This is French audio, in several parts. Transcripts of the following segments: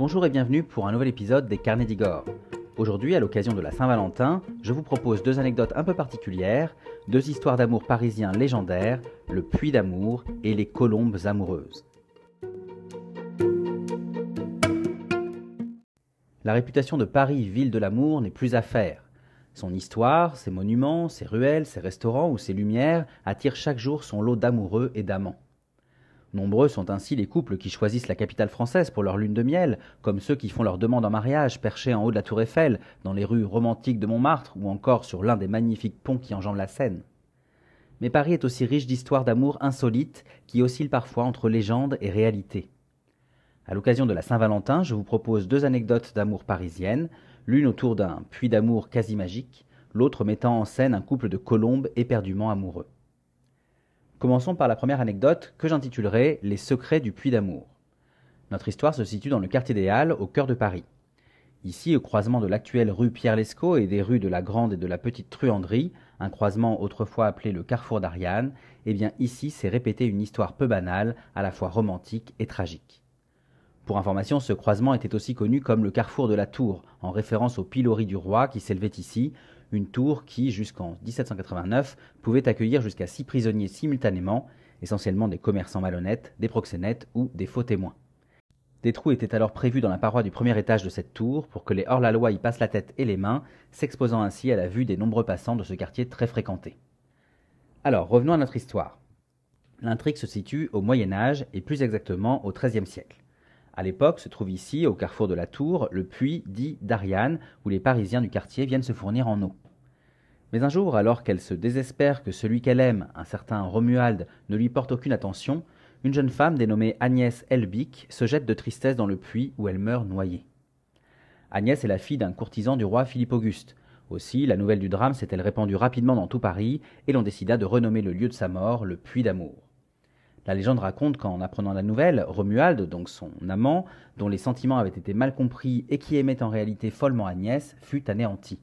Bonjour et bienvenue pour un nouvel épisode des Carnets d'Igor. Aujourd'hui, à l'occasion de la Saint-Valentin, je vous propose deux anecdotes un peu particulières, deux histoires d'amour parisiens légendaires, le puits d'amour et les colombes amoureuses. La réputation de Paris, ville de l'amour, n'est plus à faire. Son histoire, ses monuments, ses ruelles, ses restaurants ou ses lumières attirent chaque jour son lot d'amoureux et d'amants. Nombreux sont ainsi les couples qui choisissent la capitale française pour leur lune de miel, comme ceux qui font leur demande en mariage perchés en haut de la tour Eiffel, dans les rues romantiques de Montmartre ou encore sur l'un des magnifiques ponts qui enjambent la Seine. Mais Paris est aussi riche d'histoires d'amour insolites qui oscillent parfois entre légende et réalité. À l'occasion de la Saint-Valentin, je vous propose deux anecdotes d'amour parisiennes, l'une autour d'un puits d'amour quasi magique, l'autre mettant en scène un couple de colombes éperdument amoureux. Commençons par la première anecdote que j'intitulerai Les secrets du puits d'amour. Notre histoire se situe dans le quartier des Halles, au cœur de Paris. Ici, au croisement de l'actuelle rue Pierre-Lescot et des rues de la Grande et de la Petite Truanderie, un croisement autrefois appelé le carrefour d'Ariane, eh bien ici s'est répétée une histoire peu banale, à la fois romantique et tragique. Pour information, ce croisement était aussi connu comme le carrefour de la Tour, en référence au pilori du roi qui s'élevait ici, une tour qui, jusqu'en 1789, pouvait accueillir jusqu'à six prisonniers simultanément, essentiellement des commerçants malhonnêtes, des proxénètes ou des faux témoins. Des trous étaient alors prévus dans la paroi du premier étage de cette tour pour que les hors-la-loi y passent la tête et les mains, s'exposant ainsi à la vue des nombreux passants de ce quartier très fréquenté. Alors, revenons à notre histoire. L'intrigue se situe au Moyen Âge et plus exactement au XIIIe siècle. À l'époque se trouve ici, au carrefour de la Tour, le puits dit d'Ariane, où les Parisiens du quartier viennent se fournir en eau. Mais un jour, alors qu'elle se désespère que celui qu'elle aime, un certain Romuald, ne lui porte aucune attention, une jeune femme dénommée Agnès Elbic se jette de tristesse dans le puits où elle meurt noyée. Agnès est la fille d'un courtisan du roi Philippe Auguste. Aussi, la nouvelle du drame s'est-elle répandue rapidement dans tout Paris, et l'on décida de renommer le lieu de sa mort le Puits d'amour. La légende raconte qu'en apprenant la nouvelle, Romuald, donc son amant, dont les sentiments avaient été mal compris et qui aimait en réalité follement Agnès, fut anéanti.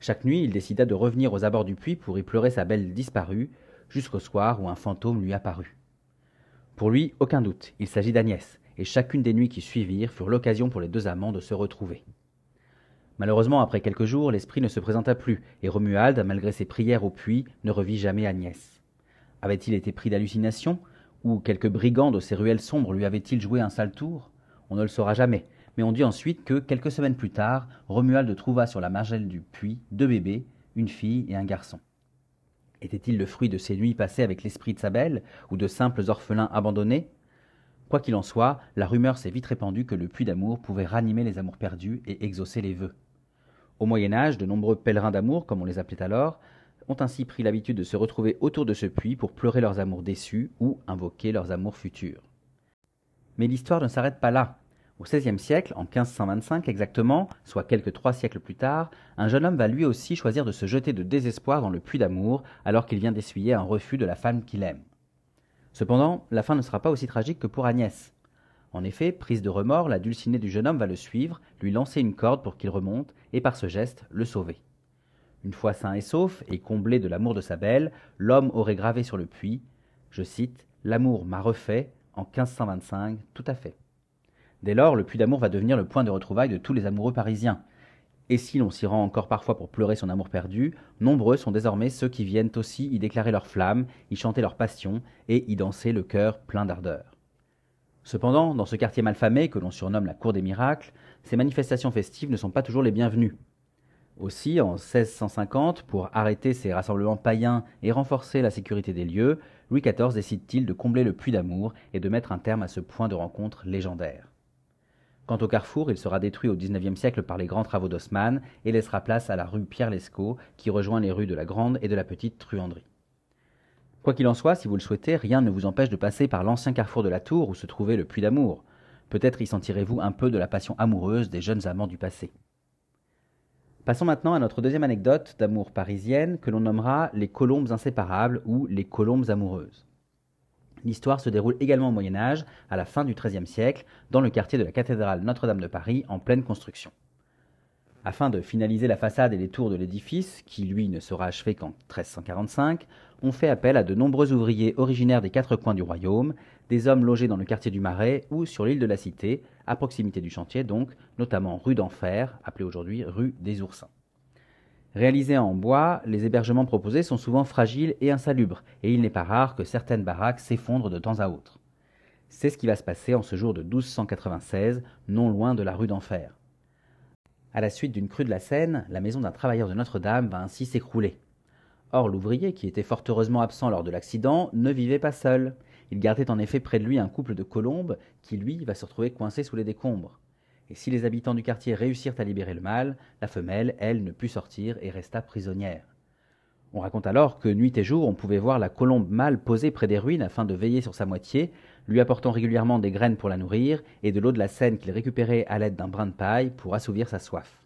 Chaque nuit, il décida de revenir aux abords du puits pour y pleurer sa belle disparue, jusqu'au soir où un fantôme lui apparut. Pour lui, aucun doute, il s'agit d'Agnès, et chacune des nuits qui suivirent furent l'occasion pour les deux amants de se retrouver. Malheureusement, après quelques jours, l'esprit ne se présenta plus, et Romuald, malgré ses prières au puits, ne revit jamais Agnès. Avait-il été pris d'hallucination Ou quelques brigands de ces ruelles sombres lui avaient-ils joué un sale tour? On ne le saura jamais, mais on dit ensuite que, quelques semaines plus tard, Romuald trouva sur la margelle du puits deux bébés, une fille et un garçon. Était-il le fruit de ces nuits passées avec l'esprit de sa belle, ou de simples orphelins abandonnés? Quoi qu'il en soit, la rumeur s'est vite répandue que le puits d'amour pouvait ranimer les amours perdus et exaucer les vœux. Au Moyen Âge, de nombreux pèlerins d'amour, comme on les appelait alors, ont ainsi pris l'habitude de se retrouver autour de ce puits pour pleurer leurs amours déçus ou invoquer leurs amours futurs. Mais l'histoire ne s'arrête pas là. Au XVIe siècle, en 1525 exactement, soit quelques trois siècles plus tard, un jeune homme va lui aussi choisir de se jeter de désespoir dans le puits d'amour alors qu'il vient d'essuyer un refus de la femme qu'il aime. Cependant, la fin ne sera pas aussi tragique que pour Agnès. En effet, prise de remords, la dulcinée du jeune homme va le suivre, lui lancer une corde pour qu'il remonte, et par ce geste, le sauver. Une fois sain et sauf, et comblé de l'amour de sa belle, l'homme aurait gravé sur le puits, je cite, L'amour m'a refait en 1525, tout à fait. Dès lors, le puits d'amour va devenir le point de retrouvailles de tous les amoureux parisiens. Et si l'on s'y rend encore parfois pour pleurer son amour perdu, nombreux sont désormais ceux qui viennent aussi y déclarer leur flamme, y chanter leur passion et y danser le cœur plein d'ardeur. Cependant, dans ce quartier malfamé que l'on surnomme la cour des miracles, ces manifestations festives ne sont pas toujours les bienvenues. Aussi, en 1650, pour arrêter ces rassemblements païens et renforcer la sécurité des lieux, Louis XIV décide-t-il de combler le puits d'amour et de mettre un terme à ce point de rencontre légendaire. Quant au carrefour, il sera détruit au XIXe siècle par les grands travaux d'Haussmann et laissera place à la rue Pierre-Lescot qui rejoint les rues de la Grande et de la Petite Truanderie. Quoi qu'il en soit, si vous le souhaitez, rien ne vous empêche de passer par l'ancien carrefour de la Tour où se trouvait le Puits d'Amour. Peut-être y sentirez-vous un peu de la passion amoureuse des jeunes amants du passé. Passons maintenant à notre deuxième anecdote d'amour parisienne que l'on nommera les colombes inséparables ou les colombes amoureuses. L'histoire se déroule également au Moyen Âge, à la fin du XIIIe siècle, dans le quartier de la cathédrale Notre-Dame de Paris, en pleine construction. Afin de finaliser la façade et les tours de l'édifice, qui lui ne sera achevé qu'en 1345, on fait appel à de nombreux ouvriers originaires des quatre coins du royaume, des hommes logés dans le quartier du Marais ou sur l'île de la Cité, à proximité du chantier donc, notamment rue d'Enfer, appelée aujourd'hui rue des Oursins. Réalisés en bois, les hébergements proposés sont souvent fragiles et insalubres, et il n'est pas rare que certaines baraques s'effondrent de temps à autre. C'est ce qui va se passer en ce jour de 1296, non loin de la rue d'Enfer. À la suite d'une crue de la Seine, la maison d'un travailleur de Notre-Dame va ainsi s'écrouler. Or, l'ouvrier, qui était fort heureusement absent lors de l'accident, ne vivait pas seul. Il gardait en effet près de lui un couple de colombes qui, lui, va se retrouver coincé sous les décombres. Et si les habitants du quartier réussirent à libérer le mâle, la femelle, elle, ne put sortir et resta prisonnière. On raconte alors que nuit et jour on pouvait voir la colombe mâle posée près des ruines afin de veiller sur sa moitié, lui apportant régulièrement des graines pour la nourrir et de l'eau de la Seine qu'il récupérait à l'aide d'un brin de paille pour assouvir sa soif.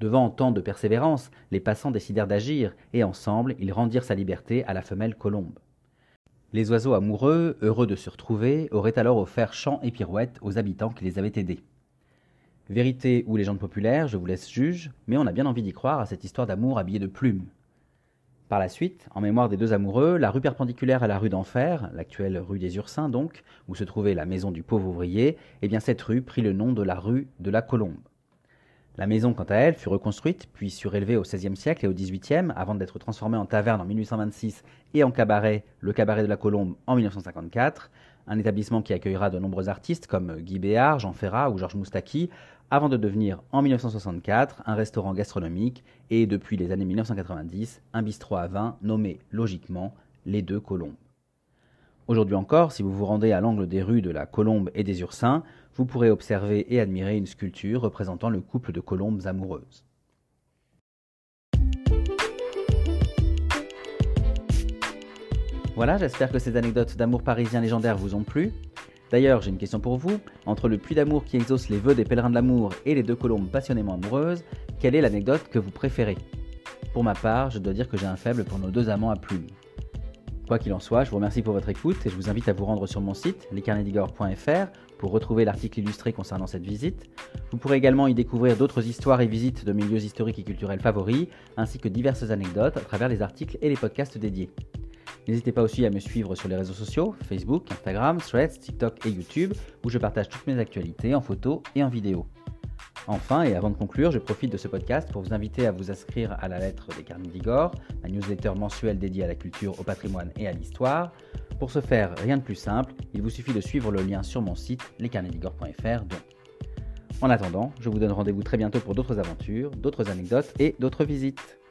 Devant tant de persévérance, les passants décidèrent d'agir, et ensemble ils rendirent sa liberté à la femelle colombe. Les oiseaux amoureux, heureux de se retrouver, auraient alors offert chants et pirouettes aux habitants qui les avaient aidés. Vérité ou légende populaire, je vous laisse juge, mais on a bien envie d'y croire à cette histoire d'amour habillée de plumes. Par la suite, en mémoire des deux amoureux, la rue perpendiculaire à la rue d'Enfer, l'actuelle rue des Ursins donc, où se trouvait la maison du pauvre ouvrier, eh bien cette rue prit le nom de la rue de la Colombe. La maison, quant à elle, fut reconstruite, puis surélevée au XVIe siècle et au XVIIIe, avant d'être transformée en taverne en 1826 et en cabaret, le cabaret de la Colombe, en 1954, un établissement qui accueillera de nombreux artistes comme Guy Béard, Jean Ferrat ou Georges Moustaki, avant de devenir en 1964 un restaurant gastronomique et depuis les années 1990 un bistrot à vin nommé logiquement les Deux Colombes. Aujourd'hui encore, si vous vous rendez à l'angle des rues de la Colombe et des Ursins, vous pourrez observer et admirer une sculpture représentant le couple de colombes amoureuses. Voilà, j'espère que ces anecdotes d'amour parisien légendaire vous ont plu. D'ailleurs, j'ai une question pour vous. Entre le puits d'amour qui exauce les vœux des pèlerins de l'amour et les deux colombes passionnément amoureuses, quelle est l'anecdote que vous préférez? Pour ma part, je dois dire que j'ai un faible pour nos deux amants à plumes. Quoi qu'il en soit, je vous remercie pour votre écoute et je vous invite à vous rendre sur mon site, lescarnedigore.fr, pour retrouver l'article illustré concernant cette visite. Vous pourrez également y découvrir d'autres histoires et visites de milieux historiques et culturels favoris, ainsi que diverses anecdotes à travers les articles et les podcasts dédiés. N'hésitez pas aussi à me suivre sur les réseaux sociaux, Facebook, Instagram, Threads, TikTok et YouTube, où je partage toutes mes actualités en photo et en vidéo. Enfin, et avant de conclure, je profite de ce podcast pour vous inviter à vous inscrire à la lettre des d'Igor, ma newsletter mensuelle dédiée à la culture, au patrimoine et à l'histoire. Pour ce faire, rien de plus simple, il vous suffit de suivre le lien sur mon site lescarnetsdigor.fr donc. En attendant, je vous donne rendez-vous très bientôt pour d'autres aventures, d'autres anecdotes et d'autres visites.